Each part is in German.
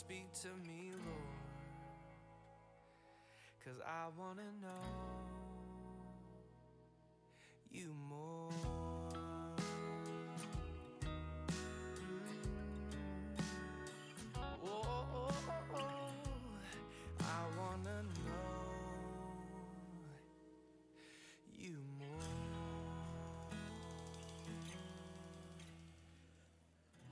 speak to me, Lord. Cause I wanna know you more.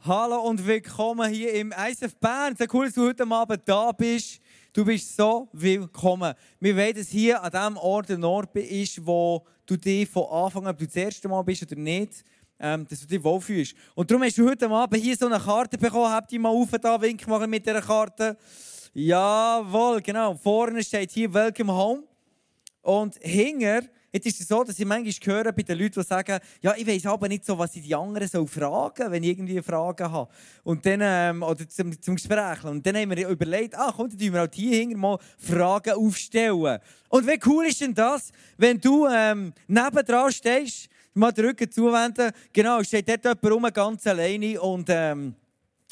Hallo und willkommen hier im ISF Bern. Sehr cool, dass du heute Abend da bist. Du bist so willkommen. Wir wollen, dass hier an dem Ort ein Ort ist, wo du dich von Anfang an, ob du das erste Mal bist oder nicht, ähm, dass du dich wohlfühlst. Und darum hast du heute Abend hier so eine Karte bekommen. Habt ihr mal auf da, Wink machen mit dieser Karte. Jawohl, genau. Vorne steht hier Welcome Home. Und hinger, jetzt ist es so, dass ich manchmal höre bei den Leuten, die sagen, ja, ich weiß aber nicht so, was ich die anderen so fragen, wenn ich irgendwie Fragen habe. Und dann, ähm, oder zum, zum Gespräch. Und dann haben wir überlegt, ah, komm, dann wir auch hier hinten mal Fragen aufstellen. Und wie cool ist denn das, wenn du ähm, nebendran stehst, mal den Rücken zuwenden, genau, steht dort jemand rum, ganz alleine und ähm,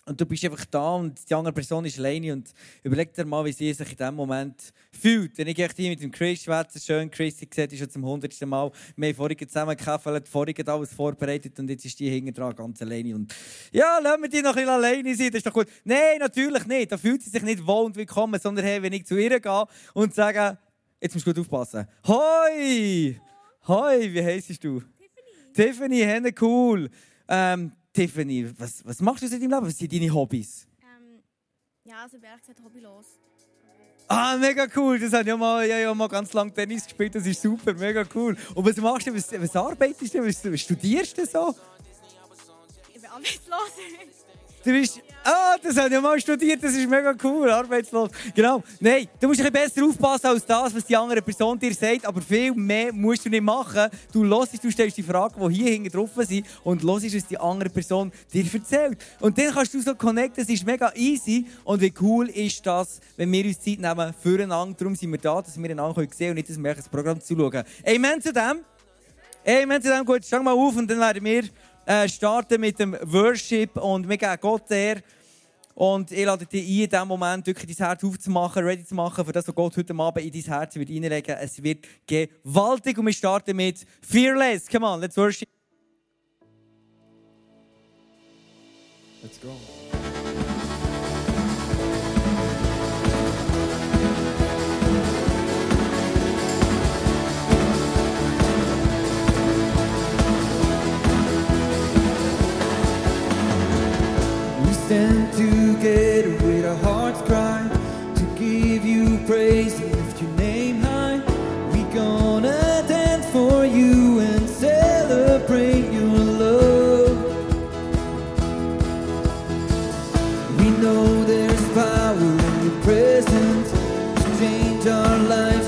und du bist einfach da und die andere Person ist alleine und überleg dir mal, wie sie sich in diesem Moment fühlt. Wenn ich echt hier mit dem Chris schwätze, schön, Chris, ich sehe, ist schon zum hundertsten Mal. Wir haben vorhin zusammen gekämpft, vorhin alles vorbereitet und jetzt ist die hinten dran ganz alleine. Und ja, lassen wir die noch ein bisschen alleine sein, das ist doch gut. Nein, natürlich nicht. Da fühlt sie sich nicht wohl und willkommen, sondern hey, wenn ich zu ihr gehe und sage, jetzt musst du gut aufpassen. Hoi! Hoi, wie heisst du? Tiffany. Tiffany, cool. Ähm, Tiffany, was, was machst du in deinem Leben? Was sind deine Hobbys? Ähm, ja, also ehrlich gesagt hobbylos. Ah, mega cool. Das hat ja mal, ja, ja mal ganz lange Tennis gespielt. Das ist super, mega cool. Und was machst du? Was, was arbeitest du? Was, was studierst du so? Ich bin arbeitslos. Du bist. Ah, das hat ja mal studiert, das ist mega cool, arbeitslos. Genau. Nein, du musst ein bisschen besser aufpassen als das, was die andere Person dir sagt, aber viel mehr musst du nicht machen. Du hörst, du stellst die Fragen, die hier hinten drauf sind und hörst, was die andere Person dir erzählt. Und dann kannst du so connecten, das ist mega easy. Und wie cool ist das, wenn wir uns Zeit nehmen füreinander. Darum sind wir da, dass wir einander sehen können und nicht, dass wir das Programm zuschauen. Amen zu dem. Amen zu dem. Gut, stang mal auf und dann werden wir äh, starten mit dem Worship und wir geben Gott der. Und ich lade dich ein, in diesem Moment wirklich dein Herz aufzumachen, ready zu machen, für das, was Gott heute Abend in dein Herz wird reinlegen Es wird gewaltig und wir starten mit Fearless. Come on, let's worship. Let's go. Stand together with our hearts cry to give you praise and lift your name high. We gonna dance for you and celebrate your love. We know there's power in your presence to change our lives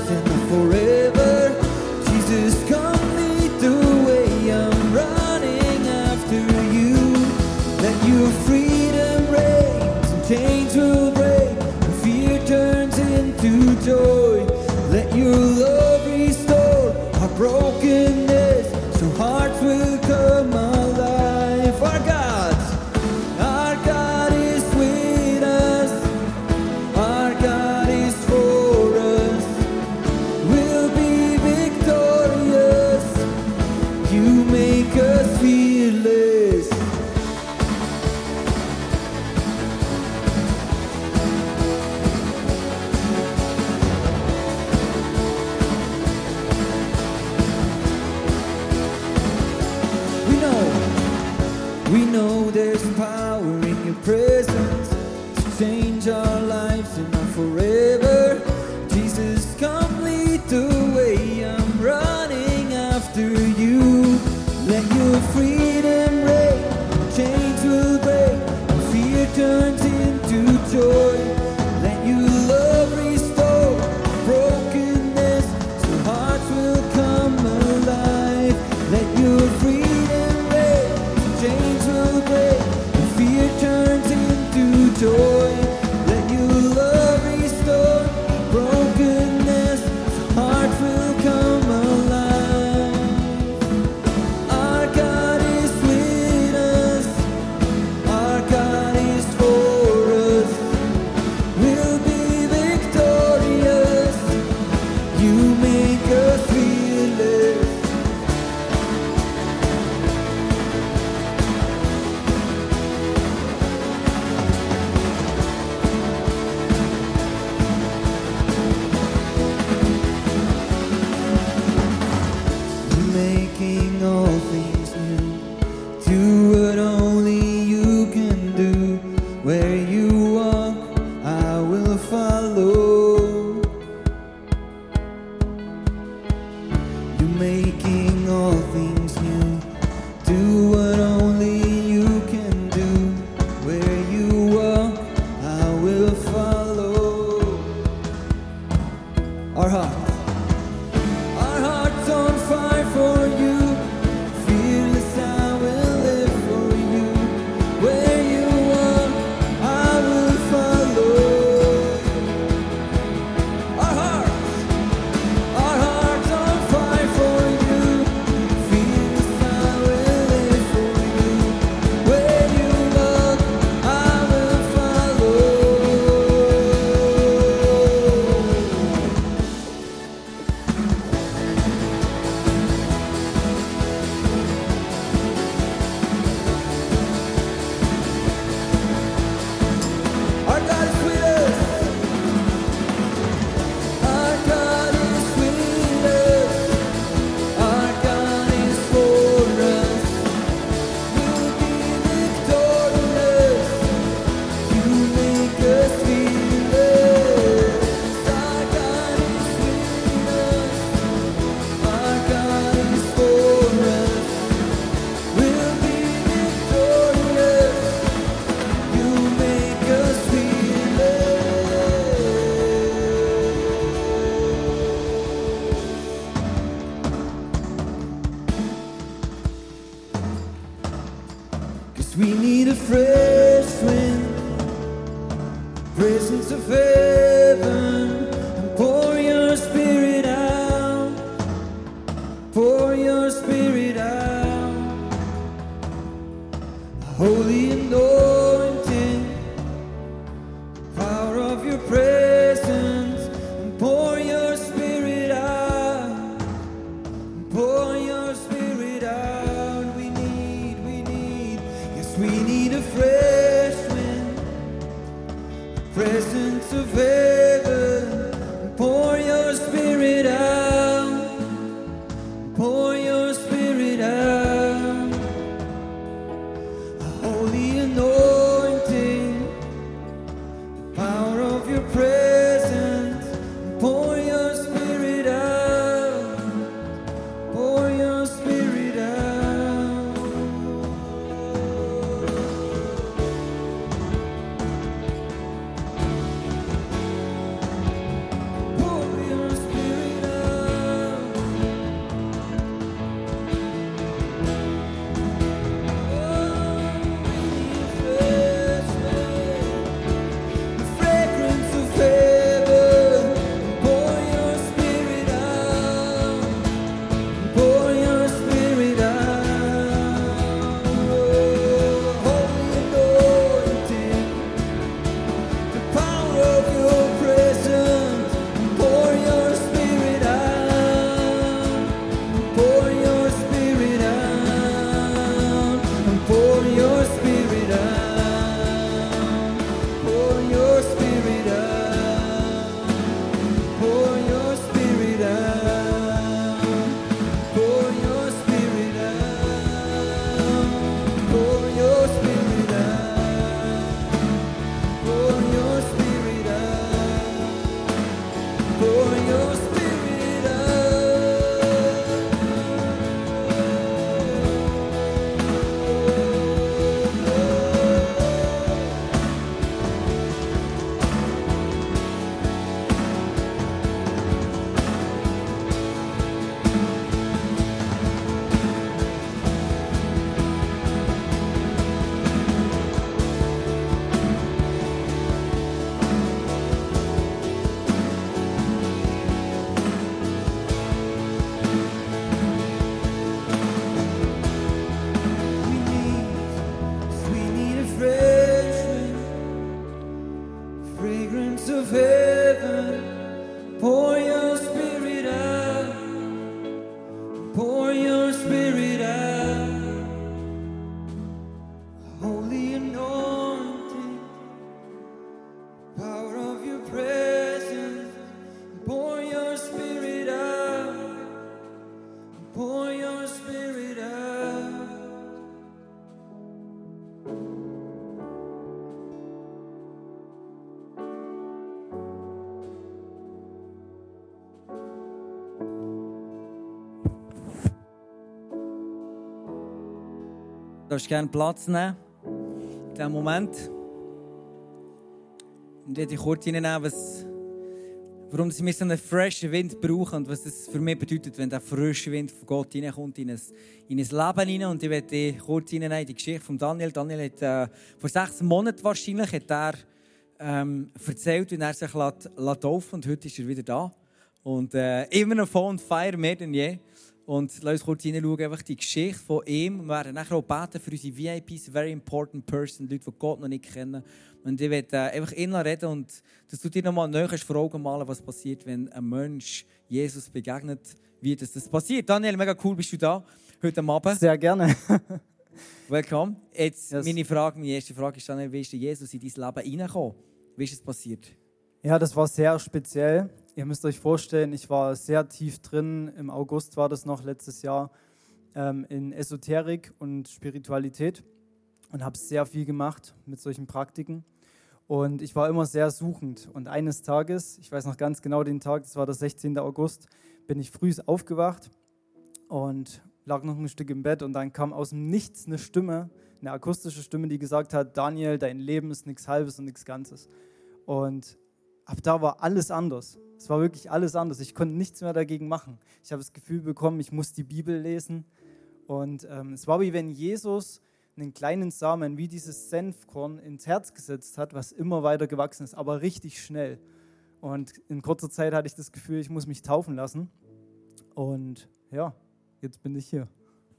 Du darfst gerne Platz nehmen. In diesem Moment. Und ich dich kurz reinnehmen, was, warum wir so einen frischen Wind brauchen und was das für mich bedeutet, wenn der frische Wind von Gott reinkommt in ein, in ein Leben hinein. Und ich werde dich kurz reinnehmen in die Geschichte von Daniel. Daniel hat äh, vor sechs Monaten wahrscheinlich hat er, ähm, erzählt, wie er sich lässt, lässt und heute ist er wieder da. Und äh, immer noch voll und feier, mehr denn je. Und lass uns kurz hineinschauen, einfach die Geschichte von ihm. Wir werden nachher auch beten für unsere VIPs, very important person, Leute, die Gott noch nicht kennen. Und ich werde äh, einfach innen reden und dass du dir nochmal näher vor Augen malen, was passiert, wenn ein Mensch Jesus begegnet, wie das, das passiert. Daniel, mega cool, bist du da heute Abend. Sehr gerne. Willkommen. Jetzt Yes. meine Frage, meine erste Frage ist dann, wie ist Jesus in dein Leben reingekommen? Wie ist es passiert? Ja, das war sehr speziell. Ihr müsst euch vorstellen, ich war sehr tief drin. Im August war das noch letztes Jahr ähm, in Esoterik und Spiritualität und habe sehr viel gemacht mit solchen Praktiken. Und ich war immer sehr suchend. Und eines Tages, ich weiß noch ganz genau den Tag, das war der 16. August, bin ich früh aufgewacht und lag noch ein Stück im Bett und dann kam aus dem Nichts eine Stimme, eine akustische Stimme, die gesagt hat, Daniel, dein Leben ist nichts Halbes und nichts Ganzes. Und ab da war alles anders. Es war wirklich alles anders. Ich konnte nichts mehr dagegen machen. Ich habe das Gefühl bekommen, ich muss die Bibel lesen. Und ähm, es war wie wenn Jesus einen kleinen Samen wie dieses Senfkorn ins Herz gesetzt hat, was immer weiter gewachsen ist, aber richtig schnell. Und in kurzer Zeit hatte ich das Gefühl, ich muss mich taufen lassen. Und ja, jetzt bin ich hier.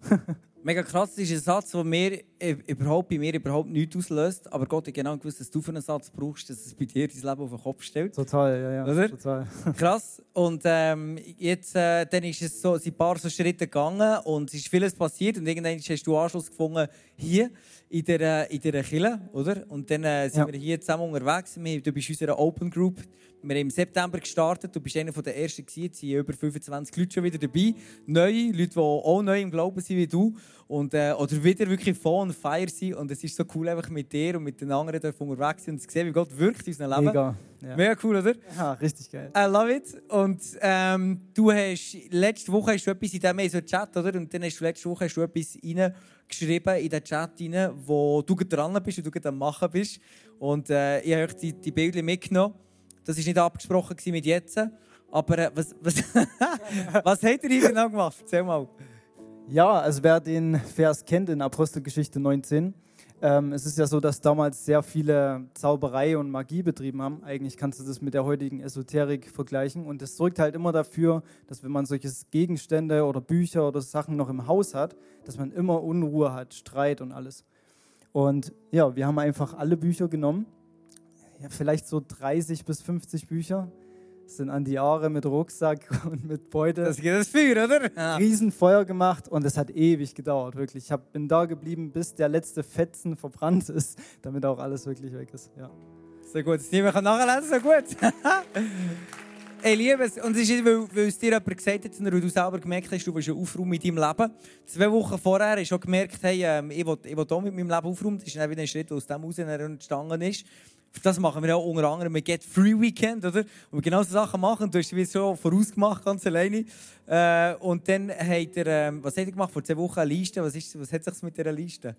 Mega krass, das ist ein Satz, der mir, äh, überhaupt, bei mir überhaupt nichts auslöst. Aber Gott hat genau gewusst, dass du für einen Satz brauchst, dass es bei dir dein Leben auf den Kopf stellt. Total, ja, ja. Oder? Total. Krass. Und ähm, jetzt äh, dann ist es so, sind ein paar so Schritte gegangen und es ist vieles passiert. Und irgendwann hast du Anschluss gefunden hier in der, in der Kille, oder? Und dann äh, sind Ja. wir hier zusammen unterwegs. Wir, du bist in unserer Open Group. Wir haben im September gestartet. Du bist einer der ersten gewesen. Jetzt sind über 25 Leute schon wieder dabei. Neue, Leute, die auch neu im Glauben sind wie du. Und, äh, oder wieder wirklich voll on fire sind. Und es ist so cool, einfach mit dir und mit den anderen dürfen unterwegs sind und zu sehen, wie Gott wirkt in unserem Leben. Mega. Ja. Mega cool, oder? ja, richtig geil. I love it. Und ähm, du hast letzte Woche hast du etwas in diesem so Chat, oder? Und dann hast du letzte Woche hast du etwas reingeschrieben in den Chat rein, wo du gerade dran bist und du gerade am Machen bist. Und äh, ich habe euch die, die Bilder mitgenommen. Das war nicht abgesprochen mit jetzt. Aber äh, was, was, was habt ihr hier genau gemacht? Erzähl mal. Ja, also wer den Vers kennt in Apostelgeschichte 19, ähm, es ist ja so, dass damals sehr viele Zauberei und Magie betrieben haben. Eigentlich kannst du das mit der heutigen Esoterik vergleichen. Und das sorgt halt immer dafür, dass wenn man solche Gegenstände oder Bücher oder Sachen noch im Haus hat, dass man immer Unruhe hat, Streit und alles. Und ja, wir haben einfach alle Bücher genommen. Ja, vielleicht so 30 bis 50 Bücher. Das sind an die Jahre mit Rucksack und mit Beutel. Das geht das Feuer, oder? Ja. Riesenfeuer gemacht und es hat ewig gedauert, wirklich. Ich hab, bin da geblieben, bis der letzte Fetzen verbrannt ist, damit auch alles wirklich weg ist. Ja. So gut, das niemand kann nachlesen, so gut. Ich liebe es. Und es ist weil, weil es dir jemand gesagt hat, weil du selber gemerkt hast, du willst einen Aufräumen in deinem Leben. Zwei Wochen vorher hast du auch gemerkt, hey, ähm, ich will, ich will auch mit meinem Leben aufräumen. Das ist dann wieder ein Schritt, der aus dem heraus entstanden ist. Das machen wir auch unter anderem ein Get Free Weekend, oder? Wo wir genau so Sachen machen. Du hast es schon vorausgemacht, ganz alleine. Äh, und dann hat er, ähm, was hat er gemacht? Vor zwei Wochen eine Liste. Was, ist, was hat sich mit dieser Liste?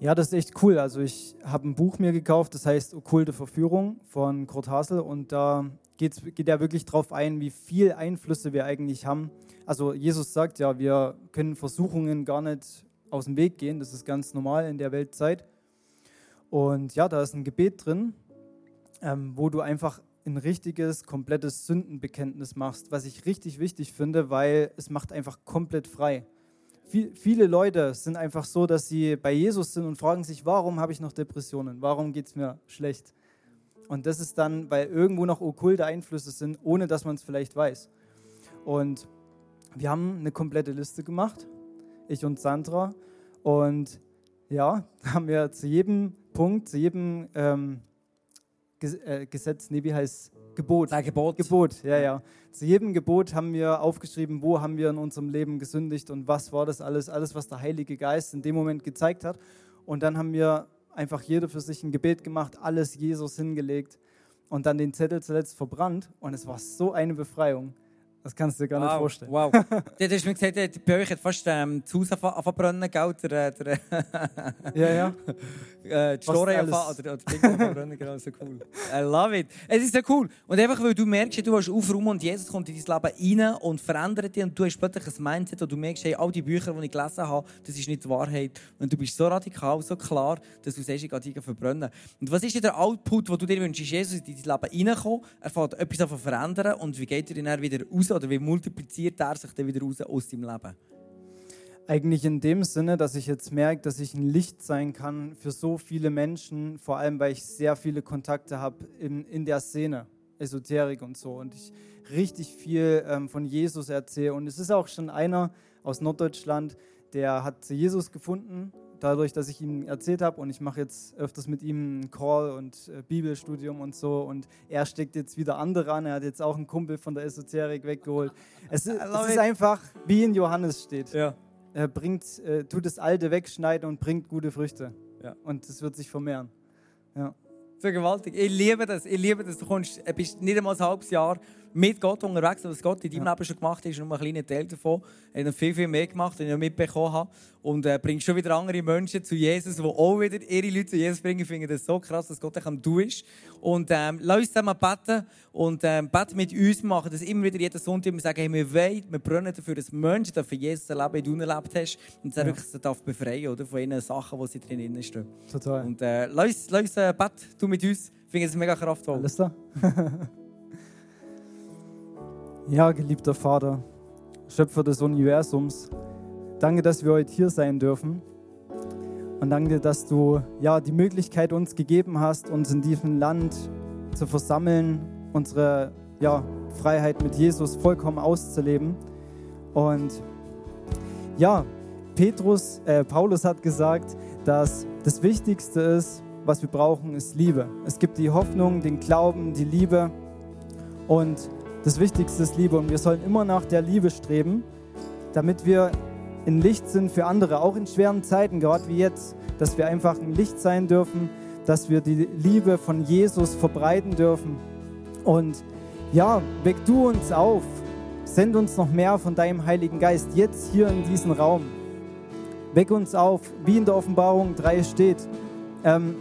ja, das ist echt cool. Also ich habe ein Buch mir gekauft, das heißt Okkulte Verführung von Kurt Hasel und da geht's, geht er wirklich drauf ein, wie viel Einflüsse wir eigentlich haben. Also Jesus sagt ja, wir können Versuchungen gar nicht aus dem Weg gehen. Das ist ganz normal in der Weltzeit. Und ja, da ist ein Gebet drin, ähm, wo du einfach ein richtiges, komplettes Sündenbekenntnis machst, was ich richtig wichtig finde, weil es macht einfach komplett frei. Viel, viele Leute sind einfach so, dass sie bei Jesus sind und fragen sich, warum habe ich noch Depressionen? Warum geht es mir schlecht? Und das ist dann, weil irgendwo noch okkulte Einflüsse sind, ohne dass man es vielleicht weiß. Und wir haben eine komplette Liste gemacht, ich und Sandra. Und ja, haben wir zu jedem Punkt, zu jedem ähm, äh, Gesetz, nee, wie heißt Gebot? Sein Gebot. Gebot, ja, ja. Zu jedem Gebot haben wir aufgeschrieben, wo haben wir in unserem Leben gesündigt und was war das alles, alles, was der Heilige Geist in dem Moment gezeigt hat. Und dann haben wir einfach jeder für sich ein Gebet gemacht, alles Jesus hingelegt und dann den Zettel zuletzt verbrannt. Und es war so eine Befreiung. Das kannst du dir gar nicht Wow, vorstellen. wow. Dort hast du mir gesagt, äh, bei euch hat fast ähm, das Haus angebrennen, gell? Der, der, Ja, ja. äh, die Store oder, oder die Dinge genau, so cool. I love it. Es ist so cool. Und einfach, weil du merkst, du willst aufräumen und Jesus kommt in dein Leben rein und verändert dich und du hast plötzlich ein Mindset und du merkst, hey, all die Bücher, die ich gelesen habe, das ist nicht die Wahrheit. Und du bist so radikal, so klar, dass du sagst, ich gehe die verbrennen. Und was ist denn der Output, den du dir wünschst? Jesus in dein Leben reinkommen, er fängt etwas zu verändern und wie geht er dann wieder raus oder wie multipliziert er sich dann wieder raus aus deinem Leben? Eigentlich in dem Sinne, dass ich jetzt merke, dass ich ein Licht sein kann für so viele Menschen, vor allem weil ich sehr viele Kontakte habe in, in der Szene, Esoterik und so. Und ich richtig viel ähm, von Jesus erzähle. Und es ist auch schon einer aus Norddeutschland, der hat Jesus gefunden, dadurch, dass ich ihm erzählt habe. Und ich mache jetzt öfters mit ihm einen Call und äh, Bibelstudium und so. Und er steckt jetzt wieder andere an. Er hat jetzt auch einen Kumpel von der Esoterik weggeholt. Es, ist- es ist einfach, wie in Johannes steht Ja. er bringt, äh, tut das Alte wegschneiden und bringt gute Früchte. Ja. Und es wird sich vermehren. Ja. So gewaltig. Ich liebe das. Ich liebe das. Du kommst, äh, bist nicht einmal ein halbes Jahr mit Gott unterwegs, was Gott in deinem Ja. Leben schon gemacht hat, ist nur ein kleiner Teil davon. Er hat viel, viel mehr gemacht, den ich mitbekommen habe. und äh, bringst schon wieder andere Menschen zu Jesus, die auch wieder ihre Leute zu Jesus bringen. Ich finde das so krass, dass Gott am Du ist. Und ähm, lass uns zusammen beten und ähm, beten mit uns machen, dass immer wieder jeden Sonntag wir sagen, hey, wir wollen, wir brennen dafür, dass Menschen dafür Jesus erleben, wie du erlebt hast und dass Ja. wirklich darf befreien oder, von ihren Sachen, die sie drin stehen. Total. Und äh, lass uns, lass uns äh, beten, du mit uns. Ich finde es mega kraftvoll. Alles da? ja, geliebter Vater, Schöpfer des Universums, danke, dass wir heute hier sein dürfen. Und danke, dass du ja, die Möglichkeit uns gegeben hast, uns in diesem Land zu versammeln, unsere ja, Freiheit mit Jesus vollkommen auszuleben. Und ja, Petrus, äh, Paulus hat gesagt, dass das Wichtigste ist, was wir brauchen, ist Liebe. Es gibt die Hoffnung, den Glauben, die Liebe und das Wichtigste ist Liebe. Und wir sollen immer nach der Liebe streben, damit wir ein Licht sind für andere, auch in schweren Zeiten, gerade wie jetzt, dass wir einfach ein Licht sein dürfen, dass wir die Liebe von Jesus verbreiten dürfen. Und ja, weck du uns auf, send uns noch mehr von deinem Heiligen Geist, jetzt hier in diesem Raum. Weck uns auf, wie in der Offenbarung 3 steht. Ähm,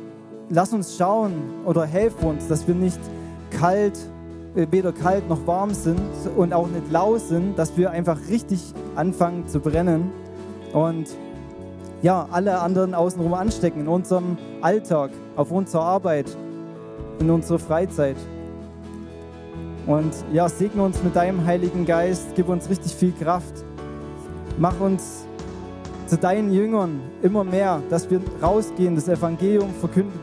lass uns schauen oder helf uns, dass wir nicht kalt, weder kalt noch warm sind und auch nicht lau sind, dass wir einfach richtig anfangen zu brennen und ja, alle anderen außenrum anstecken in unserem Alltag, auf unserer Arbeit, in unserer Freizeit. Und ja, segne uns mit deinem Heiligen Geist, gib uns richtig viel Kraft. Mach uns zu deinen Jüngern immer mehr, dass wir rausgehen, das Evangelium verkünden.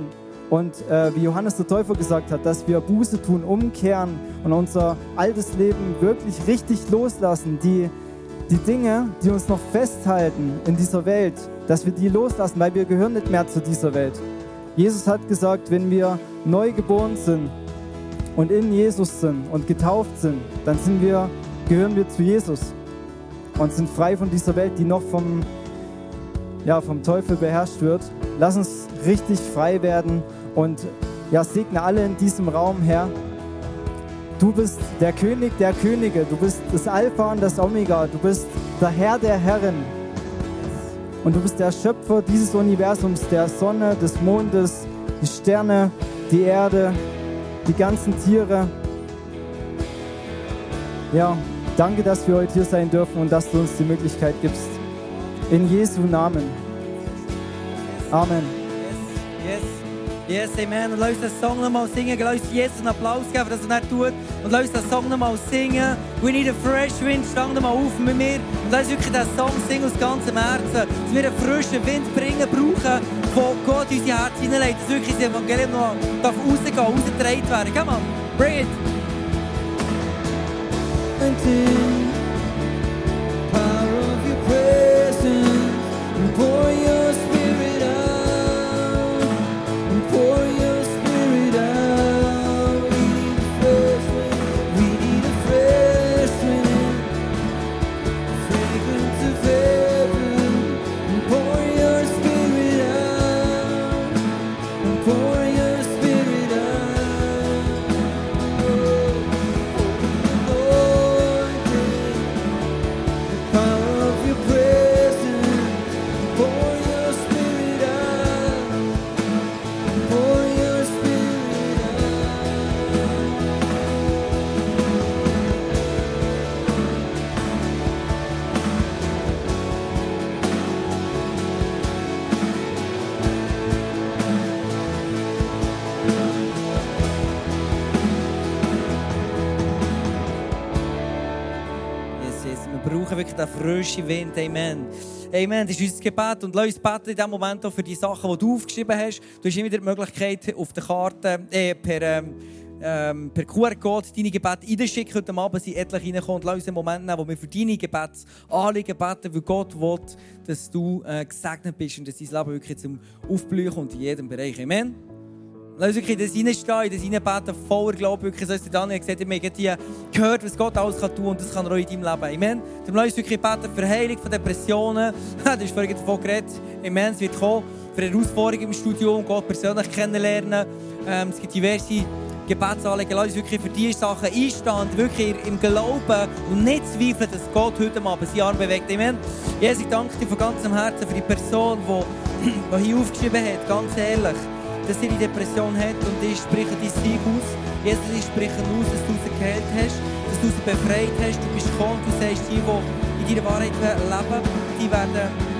Und äh, wie Johannes der Täufer gesagt hat, dass wir Buße tun, umkehren und unser altes Leben wirklich richtig loslassen. Die, die Dinge, die uns noch festhalten in dieser Welt, dass wir die loslassen, weil wir gehören nicht mehr zu dieser Welt. Jesus hat gesagt, wenn wir neu geboren sind und in Jesus sind und getauft sind, dann sind wir, gehören wir zu Jesus und sind frei von dieser Welt, die noch vom, ja, vom Teufel beherrscht wird. Lass uns richtig frei werden und ja, segne alle in diesem Raum, Herr. Du bist der König der Könige, du bist das Alpha und das Omega, du bist der Herr der Herren. Und du bist der Schöpfer dieses Universums, der Sonne, des Mondes, die Sterne, die Erde, die ganzen Tiere. Ja, danke, dass wir heute hier sein dürfen und dass du uns die Möglichkeit gibst. In Jesu Namen. Amen. Yes, amen. Und lass uns den Song nochmal singen. Lass uns Jesus einen Applaus geben, dass er das tut. Und lass uns den Song nochmal singen. We need a fresh wind. Stang nochmal auf mit mir. Und lass uns wirklich den Song singen aus ganzem Herzen. Dass wir einen frischen Wind bringen, brauchen, von Gott unser Herz hineinlegt. Dass wirklich das Evangelium noch darf rausgehen, rausgetragen werden. Come on, bring it. Power of your presence and pour your brauchen wirklich den frischen Wind. Amen. Amen. Das ist unser Gebet. Und lass uns beten in diesem Moment auch für die Sachen, die du aufgeschrieben hast. Du hast immer die Möglichkeit, auf der Karte, äh, per, ähm, ähm, per QR-Code deine Gebete reinschicken. Heute Abend sind etliche reingekommen. Und lass uns einen Moment nehmen, wo wir für deine Gebetsanliegen beten, weil Gott will, dass du äh, gesegnet bist und dass dein Leben wirklich zum Aufblühen kommt in jedem Bereich. Amen. Lass uns wirklich in das hineinstehen, in das hineinbeten, voller Glaube. Wirklich, so ist Daniel gesagt, wir haben hier gehört, was Gott alles kann tun und das kann er auch in deinem Leben. Amen. Darum lass uns wirklich beten für Heilung von Depressionen. du hast vorhin davon geredet. Amen. Es wird kommen für Herausforderungen im Studium, Gott persönlich kennenlernen. Ähm, es gibt diverse Gebet anlegen. Lass uns wirklich für diese Sachen einstehen, wirklich im Glauben und nicht zweifeln, dass Gott heute Abend seinen Arm bewegt. Amen. Jesus, ich danke dir von ganzem Herzen für die Person, die, die hier aufgeschrieben hat, ganz ehrlich, dass die Depression hat und ich spreche dein Sieg aus. Jesus, ich spreche aus, dass du sie geheilt hast, dass du sie befreit hast. Du bist gekommen, du sagst, die, die in deiner Wahrheit leben, die werden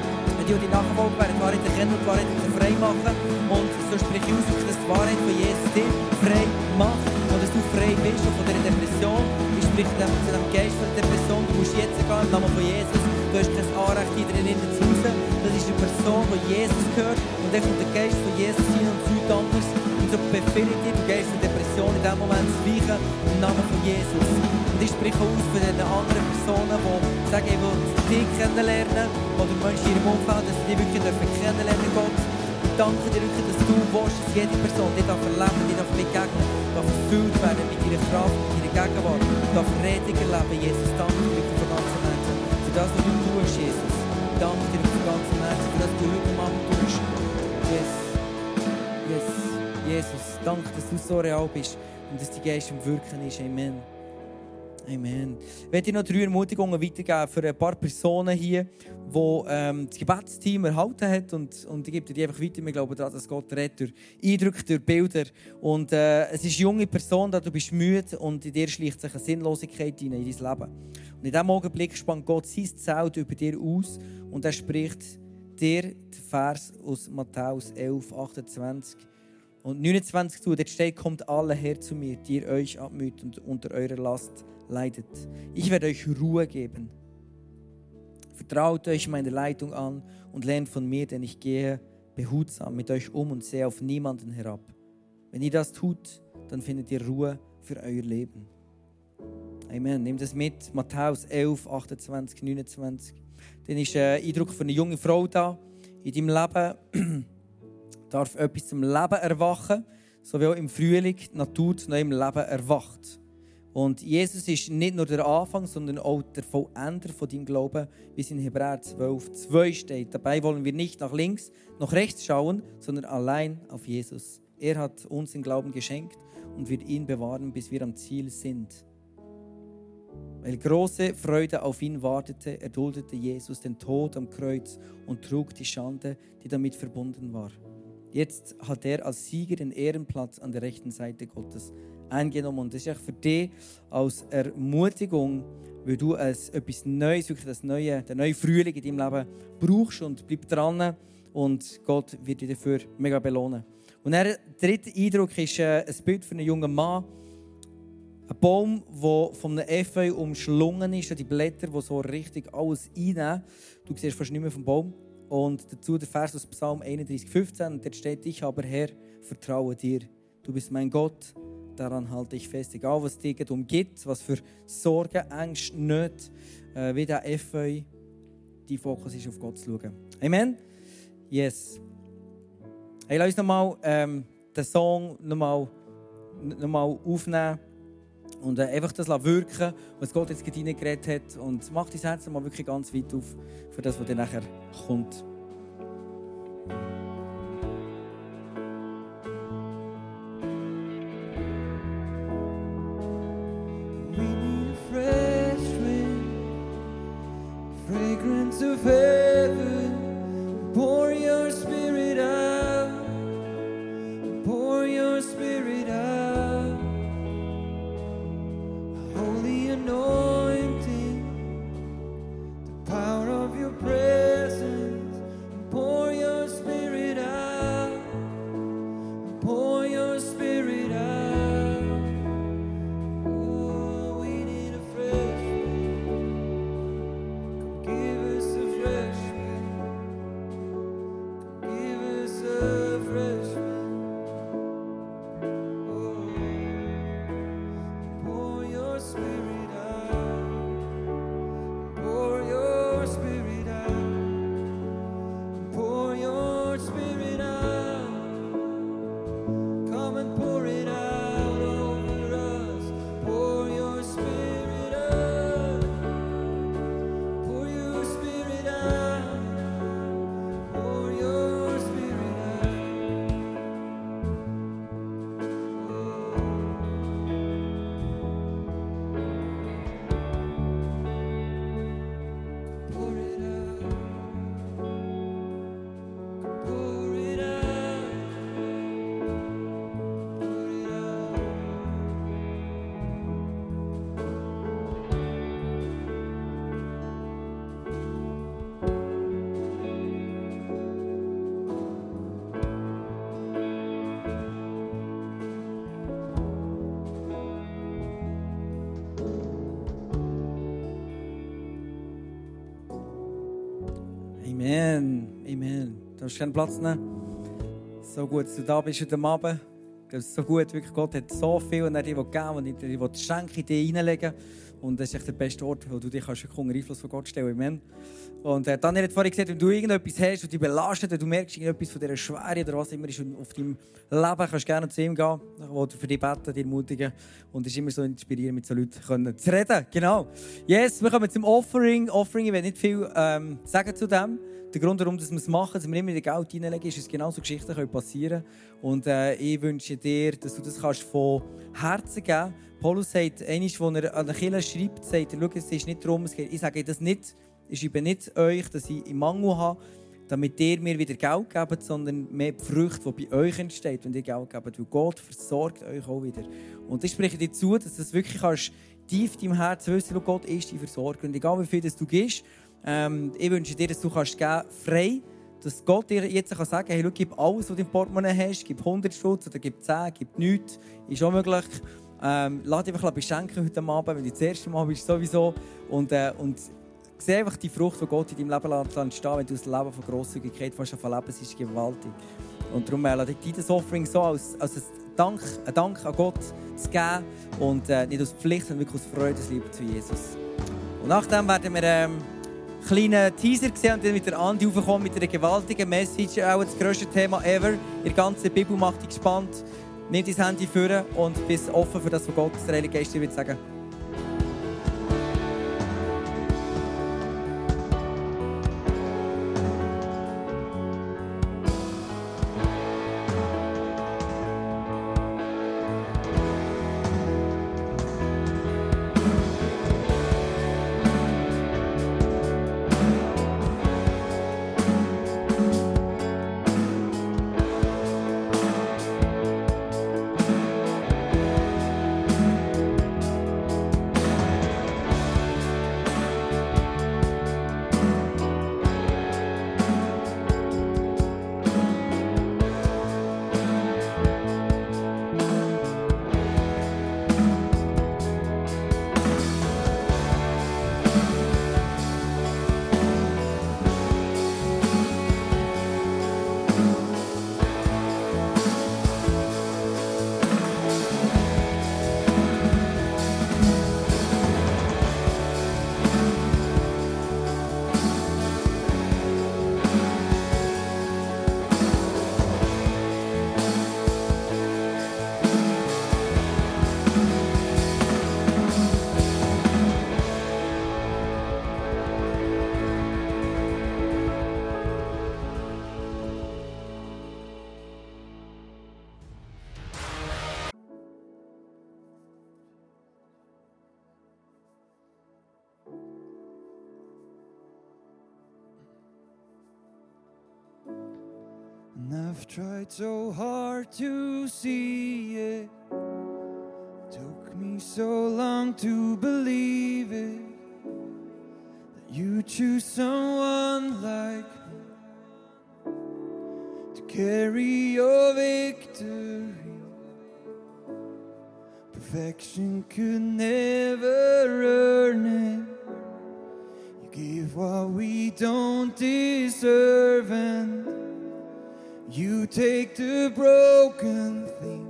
die, die nachfolgen, werden die Wahrheit erkennen und die Wahrheit frei machen. Und so spreche ich aus, dass die Wahrheit von Jesus dich frei macht und dass du frei bist von dieser Depression. Ich spreche dem, zu dem Geist von der Depression, du musst jetzt gehen im Namen von Jesus. Du hast kein Anrecht, hier drinnen zu Hause. Das ist eine Person, die Jesus gehört und dann kommt der Geist von Jesus hin und nichts anderes. Und so befehle ich dir, du Geist der Depression in dem Moment zu weichen im Namen von Jesus. Und ich spreche aus für den anderen Personen, die sagen, ich will dich kennenlernen oder Menschen in ihrem Umfeld, dass sie dich wirklich kennenlernen Gott. Ich danke dir wirklich, dass du willst, dass jede Person dich darf erleben, dich begegnen, darf erfüllt werden mit ihrer Kraft, mit ihrer Gegenwart, darf Rettung erleben. Jesus, danke dir von ganzem Herzen für das, was du tust, Jesus. Danke dir von ganzem Herzen für das, was du heute Abend tust. Yes. Yes. Jesus, danke, dass du so real bist und dass die Geist im Wirken ist. Amen. Amen. Ich dir noch drei Ermutigungen weitergeben für ein paar Personen hier, die ähm, das Gebetsteam erhalten hat. Und, und ich gebe dir die einfach weiter. Wir glauben daran, dass Gott redet durch Eindrücke, durch Bilder. Und äh, es ist eine junge Person, da du bist müde und in dir schleicht sich eine Sinnlosigkeit hinein in dein Leben. Und in diesem Augenblick spannt Gott sein Zelt über dir aus und er spricht dir den Vers aus Matthäus 11, 28 und 29 zu. Dort steht, kommt alle her zu mir, die ihr euch abmüht und unter eurer Last leidet. Ich werde euch Ruhe geben. Vertraut euch meine Leitung an und lernt von mir, denn ich gehe behutsam mit euch um und sehe auf niemanden herab. Wenn ihr das tut, dann findet ihr Ruhe für euer Leben. Amen. Nehmt das mit. Matthäus 11, 28, 29. Dann ist ein Eindruck von einer jungen Frau da. In deinem Leben darf etwas zum Leben erwachen, so wie auch im Frühling die Natur zu neuem Leben erwacht. Und Jesus ist nicht nur der Anfang, sondern auch der Vollender von deinem Glauben, wie es in Hebräer 12, 2 steht. Dabei wollen wir nicht nach links, nach rechts schauen, sondern allein auf Jesus. Er hat uns den Glauben geschenkt und wird ihn bewahren, bis wir am Ziel sind. Weil große Freude auf ihn wartete, erduldete Jesus den Tod am Kreuz und trug die Schande, die damit verbunden war. Jetzt hat er als Sieger den Ehrenplatz an der rechten Seite Gottes eingenommen. Und das ist für dich als Ermutigung, weil du etwas Neues, wirklich das neue, der neue Frühling in deinem Leben brauchst und bleib dran und Gott wird dich dafür mega belohnen. Und der dritte Eindruck ist äh, ein Bild von einem jungen Mann, ein Baum, der von einem Efeu umschlungen ist, die Blätter, die so richtig alles einnehmen. Du siehst fast nicht mehr vom Baum. Und dazu der Vers aus Psalm 31, 15. Und dort steht, ich aber Herr, vertraue dir. Du bist mein Gott, daran halte ich fest. Egal, was dir umgibt, was für Sorgen, Ängste, nicht, äh, wie der Efeu, dein Fokus ist, auf Gott zu schauen. Amen? Yes. Hey, lass uns nochmal ähm, den Song nochmal noch mal aufnehmen und äh, einfach das wirken, was Gott jetzt gerade reingeredet hat. Und mach dein Herz mal wirklich ganz weit auf für das, was dann nachher kommt. Hast keinen Platz nehmen. So gut, dass du da bist heute Abend. Das ist so gut, wirklich. Gott hat so viel und er dir geben und dir die Schenke in dich reinlegen. Und das ist echt der beste Ort, wo du dich kannst unter Einfluss von Gott stellen Amen. Und äh, Daniel hat vorhin gesagt, wenn du irgendetwas hast und dich belastet, wenn du merkst, irgendetwas von dieser Schwere oder was immer ist auf deinem Leben, kannst du gerne zu ihm gehen, wo du für dich beten, dich ermutigen. Und es ist immer so inspirierend, mit so Leuten können zu reden. Genau. Yes, wir kommen zum Offering. Offering, ich will nicht viel ähm, sagen zu dem. Der Grund, warum wir es machen, dass wir immer wieder Geld reinlegen, ist, dass genau so Geschichten passieren können. Und äh, ich wünsche dir, dass du das kannst von Herzen geben kannst. Paulus sagt, einmal, wo er an der Kirche schreibt, sagt er, schau, es ist nicht darum, es geht, ich sage das nicht, ich schreibe nicht euch, dass ich im Mangel habe, damit ihr mir wieder Geld gebt, sondern mehr die Früchte, die bei euch entsteht, wenn ihr Geld gebt. Weil Gott versorgt euch auch wieder. Und ich spreche dir zu, dass du das wirklich kannst, tief in deinem Herzen wissen, wo Gott ist, dein Versorger. Und egal wie viel das du gibst, ähm, ich wünsche dir, dass du kannst geben, frei dass Gott dir jetzt kann sagen kann, hey, schau, gib alles, was du im Portemonnaie hast, gib 100 Stutz oder gib 10, gib nichts, ist auch möglich. Ähm, lass dich einfach beschenken heute Abend, wenn du das erste Mal bist, sowieso. Und, äh, und sieh einfach die Frucht, die Gott in deinem Leben entstehen wenn du das Leben von Grosszügigkeit fast von leben, ist gewaltig. Und darum äh, lasse ich dieses Offering so als, als ein Dank, ein Dank an Gott zu geben und äh, nicht aus Pflicht, sondern wirklich aus Freude, aus Liebe zu Jesus. Und nachdem werden wir ähm, kleinen Teaser sehen und dann mit der Andi aufkommen mit einer gewaltigen Message, auch das grösste Thema ever. Ihr ganze Bibel macht dich gespannt. Nimm dein Handy vor und bist offen für das, was Gott, der Heilige Geist dir sagen. And so hard to see it. Took me so long to believe it. That you choose someone like me to carry your victory. Perfection could never earn it. You give what we don't deserve and you take the broken things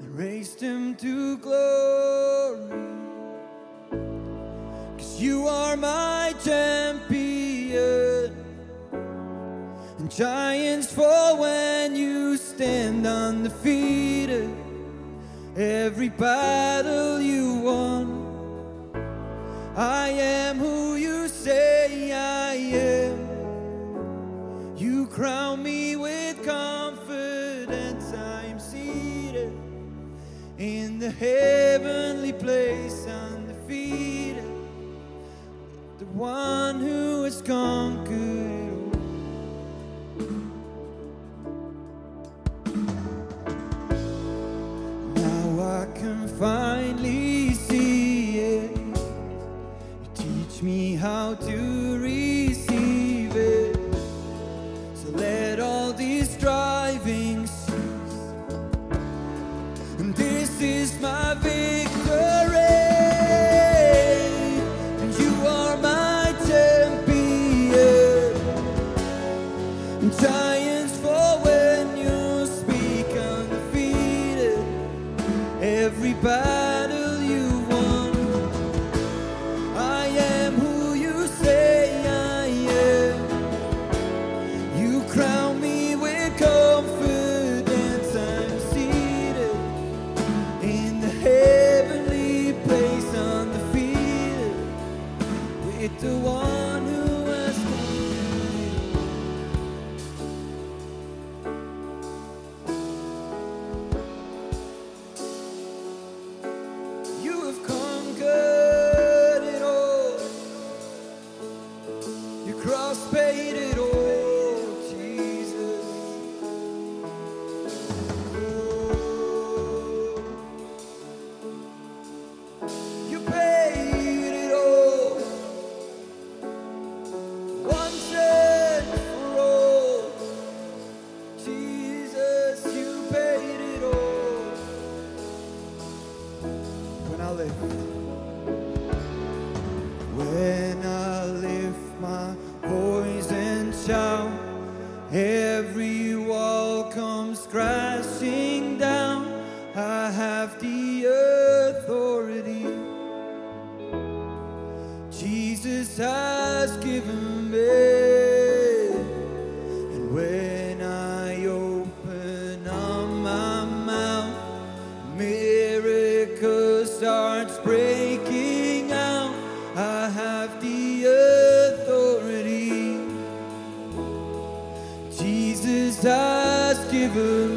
and raise them to glory. Cause you are my champion. And giants fall when you stand undefeated. Every battle you won. I am who you say I am. Crown me with confidence. I'm seated in the heavenly place, undefeated. The one who has conquered. Now I can finally see it. You teach me how to giants fall when you speak undefeated. Everybody. river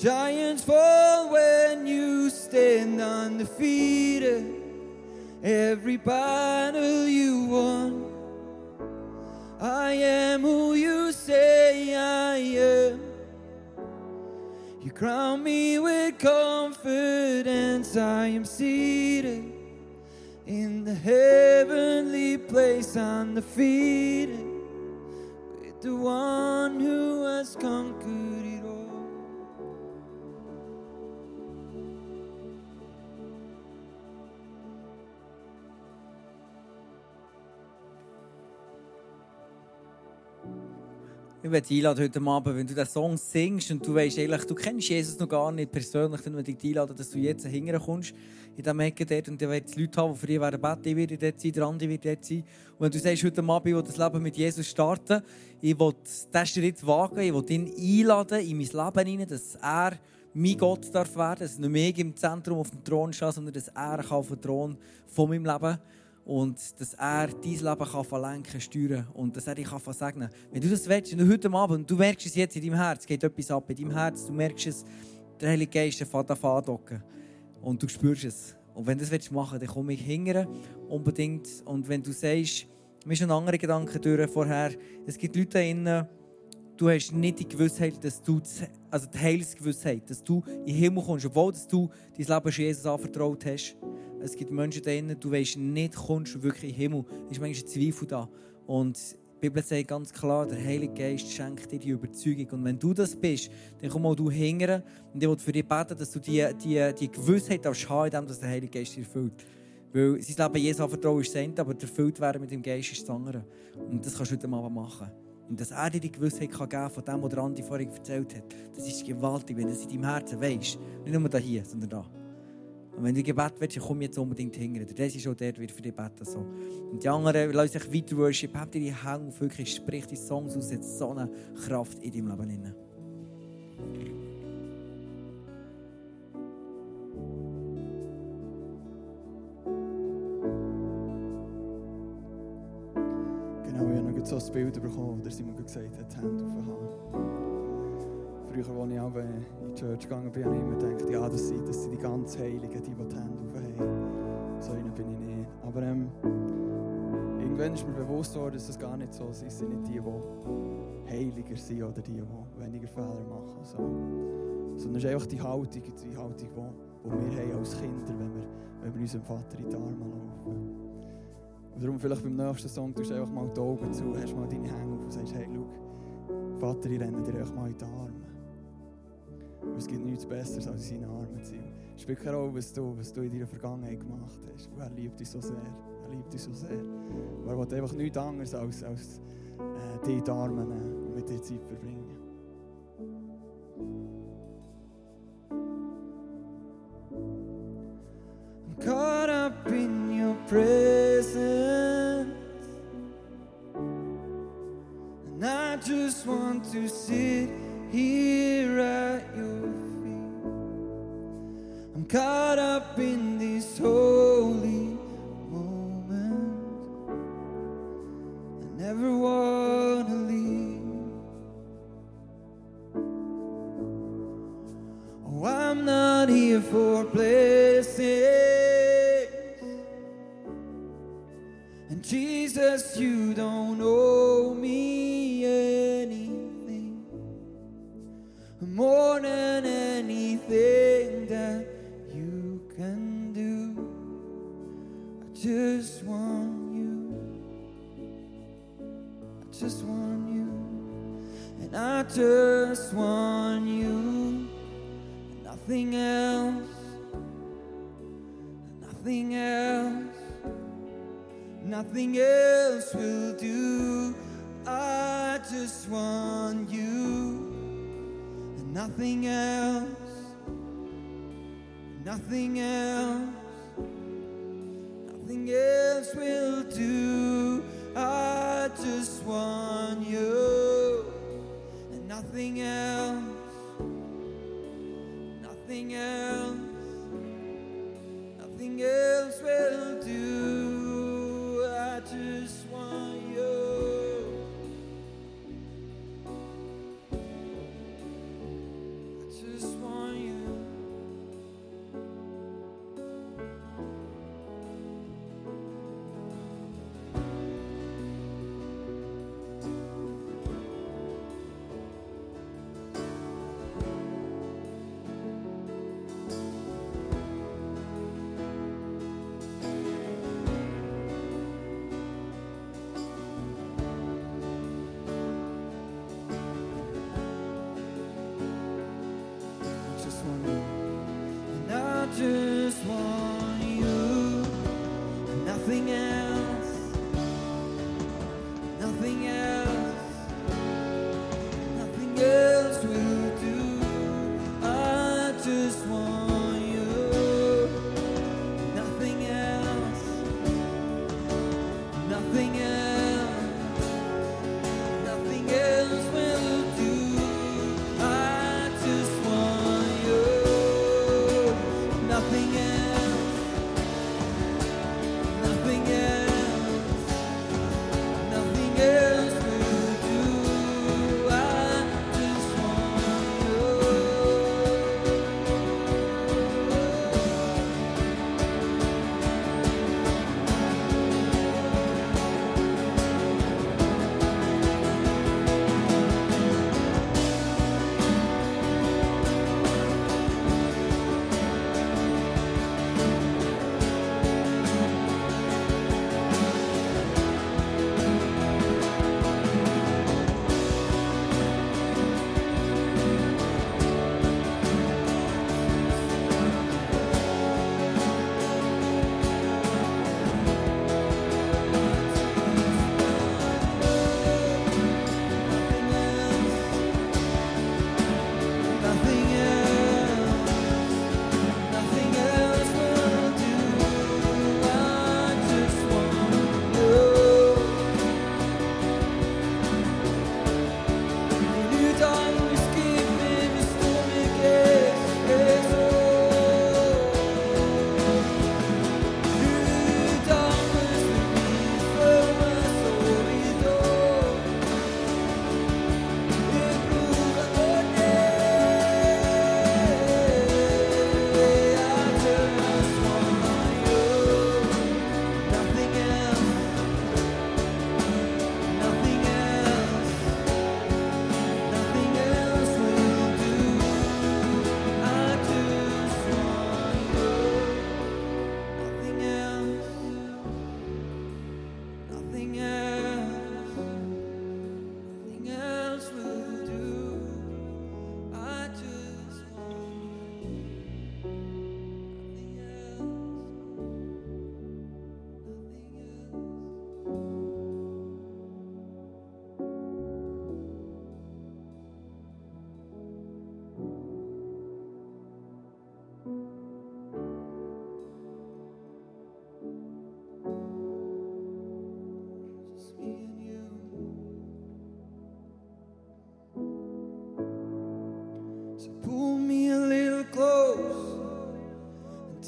Giants fall when you stand undefeated. Every battle you won. I am who you say I am. You crown me with confidence. I am seated in the heavenly place, undefeated with the one who has conquered. Ich werde dich heute Abend, wenn du diesen Song singst und du weißt eigentlich, du kennst Jesus noch gar nicht persönlich, dann würde ich dich einladen, dass du jetzt hinterkommst in diesem Ecke dort und dann werden Leute haben, die für dich werden beten, ich werde dort sein, der Andi wird dort sein. Und wenn du sagst, heute Abend, ich will das Leben mit Jesus starten, ich will diesen Schritt wagen, ich will ihn einladen in mein Leben hinein, dass er mein Gott darf werden, dass nicht mehr im Zentrum auf dem Thron stehe, sondern dass er auf dem Thron von meinem Leben und dass er dein Leben kann verlenken, steuern und dass er dich kann segnen kann. Wenn du das willst, du heute Abend, du merkst es jetzt in deinem Herz, geht etwas ab in deinem Herz, du merkst es, der Heilige Geist fährt an andocken und du spürst es. Und wenn du das willst dann komm ich hingern, unbedingt. Und wenn du sagst, mir ist ein anderer Gedanke durch vorher, es gibt Leute da drinnen, du hast nicht die Gewissheit, dass du, also die Heilsgewissheit, dass du in den Himmel kommst, obwohl du dein Leben Jesus anvertraut hast. Es gibt Menschen drinnen, du weißt nicht, kommst wirklich in den Himmel. Es ist manchmal ein Zweifel da. Und die Bibel sagt ganz klar, der Heilige Geist schenkt dir die Überzeugung. Und wenn du das bist, dann komm mal du hingern und ich will für dich beten, dass du die, die, die Gewissheit darfst haben, indem dass der Heilige Geist dir erfüllt. Weil sein Leben Jesus anvertrauen ist das aber erfüllt werden mit dem Geist ist das andere. Und das kannst du heute Abend machen. Und dass er dir die Gewissheit kann geben von dem, was der Andi vorhin erzählt hat, das ist gewaltig, wenn du das in deinem Herzen weißt. Nicht nur hier, sondern da. Und wenn du Gebet willst, dann komm jetzt unbedingt hingern. Das ist auch der, der für dich beten so. Und die anderen lassen sich weiter worship. Habt dir die Hänge auf, wirklich, sprich die Songs aus, jetzt so eine Kraft in deinem Leben. Rein. So ein Bild bekommen, wo der Simon gesagt hat, Hände aufhaben. Früher, als ich in die Church gegangen bin, habe ich immer gedacht, ja, das sind, das sind die ganz Heiligen, die, die die Hände aufhaben. So einer bin ich nicht. Aber ähm, irgendwann ist mir bewusst worden, dass das gar nicht so ist. Es sind nicht die, die heiliger sind oder die, die weniger Fehler machen. So. Sondern es ist einfach die Haltung, die Haltung, die, die wir haben als Kinder, wenn wir, wenn wir unserem Vater in die Arme laufen. Darum vielleicht beim nächsten Song tust du einfach mal die Augen zu, hast mal deine Hände auf und sagst, hey, schau, Vater, ich renne dir einfach mal in die Arme. Und es gibt nichts Besseres, als in seinen Armen zu sein. Spielt keine Rolle, was du, was du in deiner Vergangenheit gemacht hast. Und er liebt dich so sehr. Er liebt dich so sehr. Und er will einfach nichts anderes, als, als äh, dich in die Arme nehmen und mit dir Zeit verbringen. Caught up in your presence. Just want to sit here at your feet. I'm caught up in this holy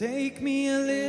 Take me a little.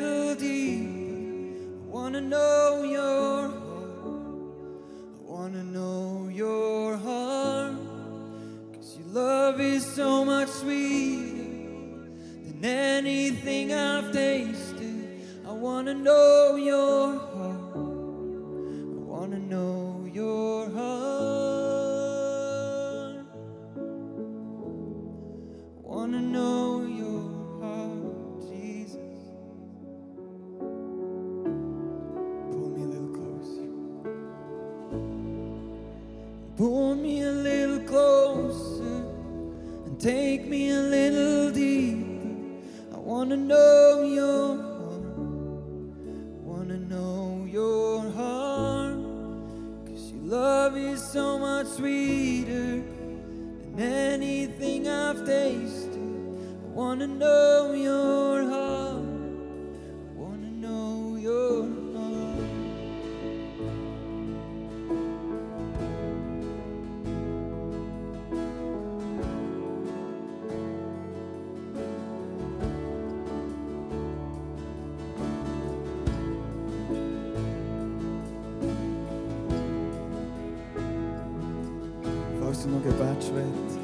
dass du noch Gebet schwätzt.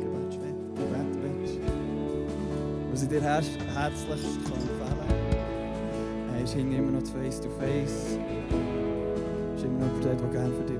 Gebet schwätzt, Gebet willst. Was ich dir herzlichst kann empfehlen kann, ist immer noch das Face-to-Face. -face. Ist immer noch der, der gerne für dich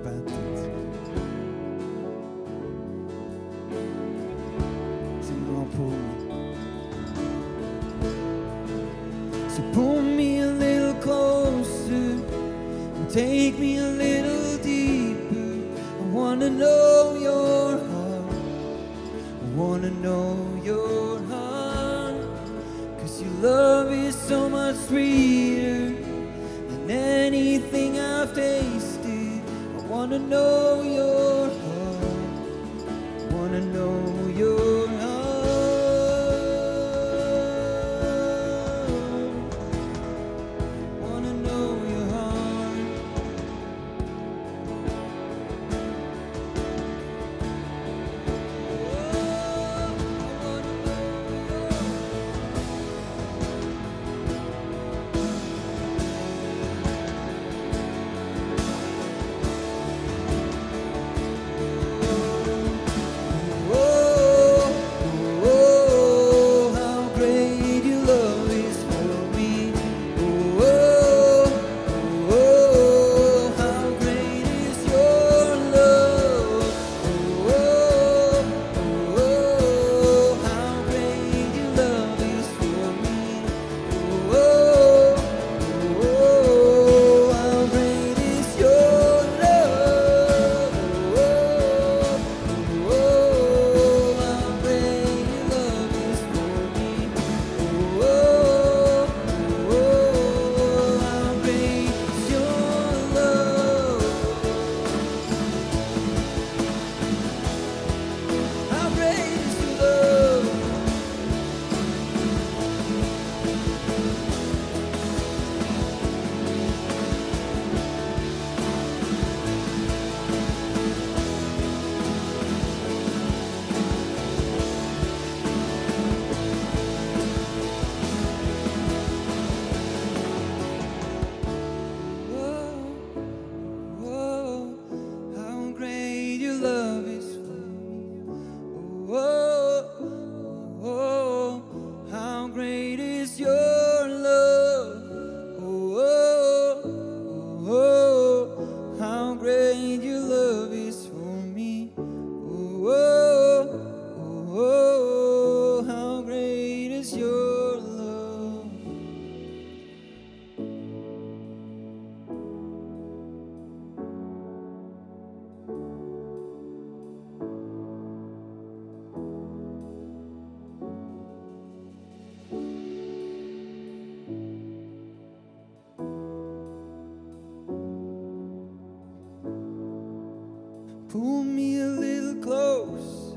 Pull me a little closer,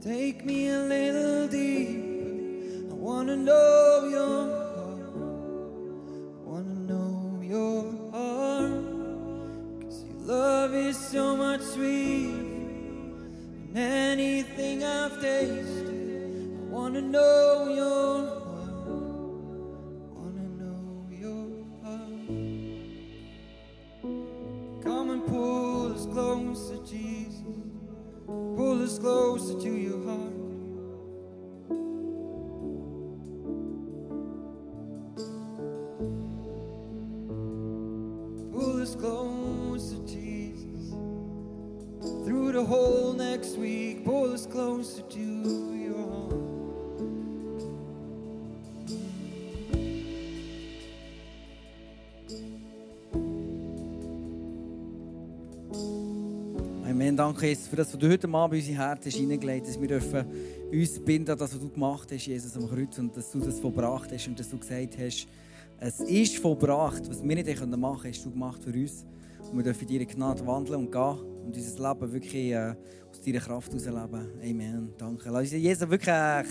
take me a little deeper. I wanna know Danke, Jesus, für das, was du heute Abend in unser Herz hast hineingelegt hast. Dass wir dürfen uns binden an das, was du gemacht hast, Jesus, am Kreuz. Und dass du das vollbracht hast und dass du gesagt hast, es ist vollbracht. Was wir nicht machen konnten, hast du gemacht für uns. Und wir dürfen in deine Gnade wandeln und gehen und unser Leben wirklich äh, aus deiner Kraft herausleben. Amen. Danke. Lass uns Jesus wirklich äh,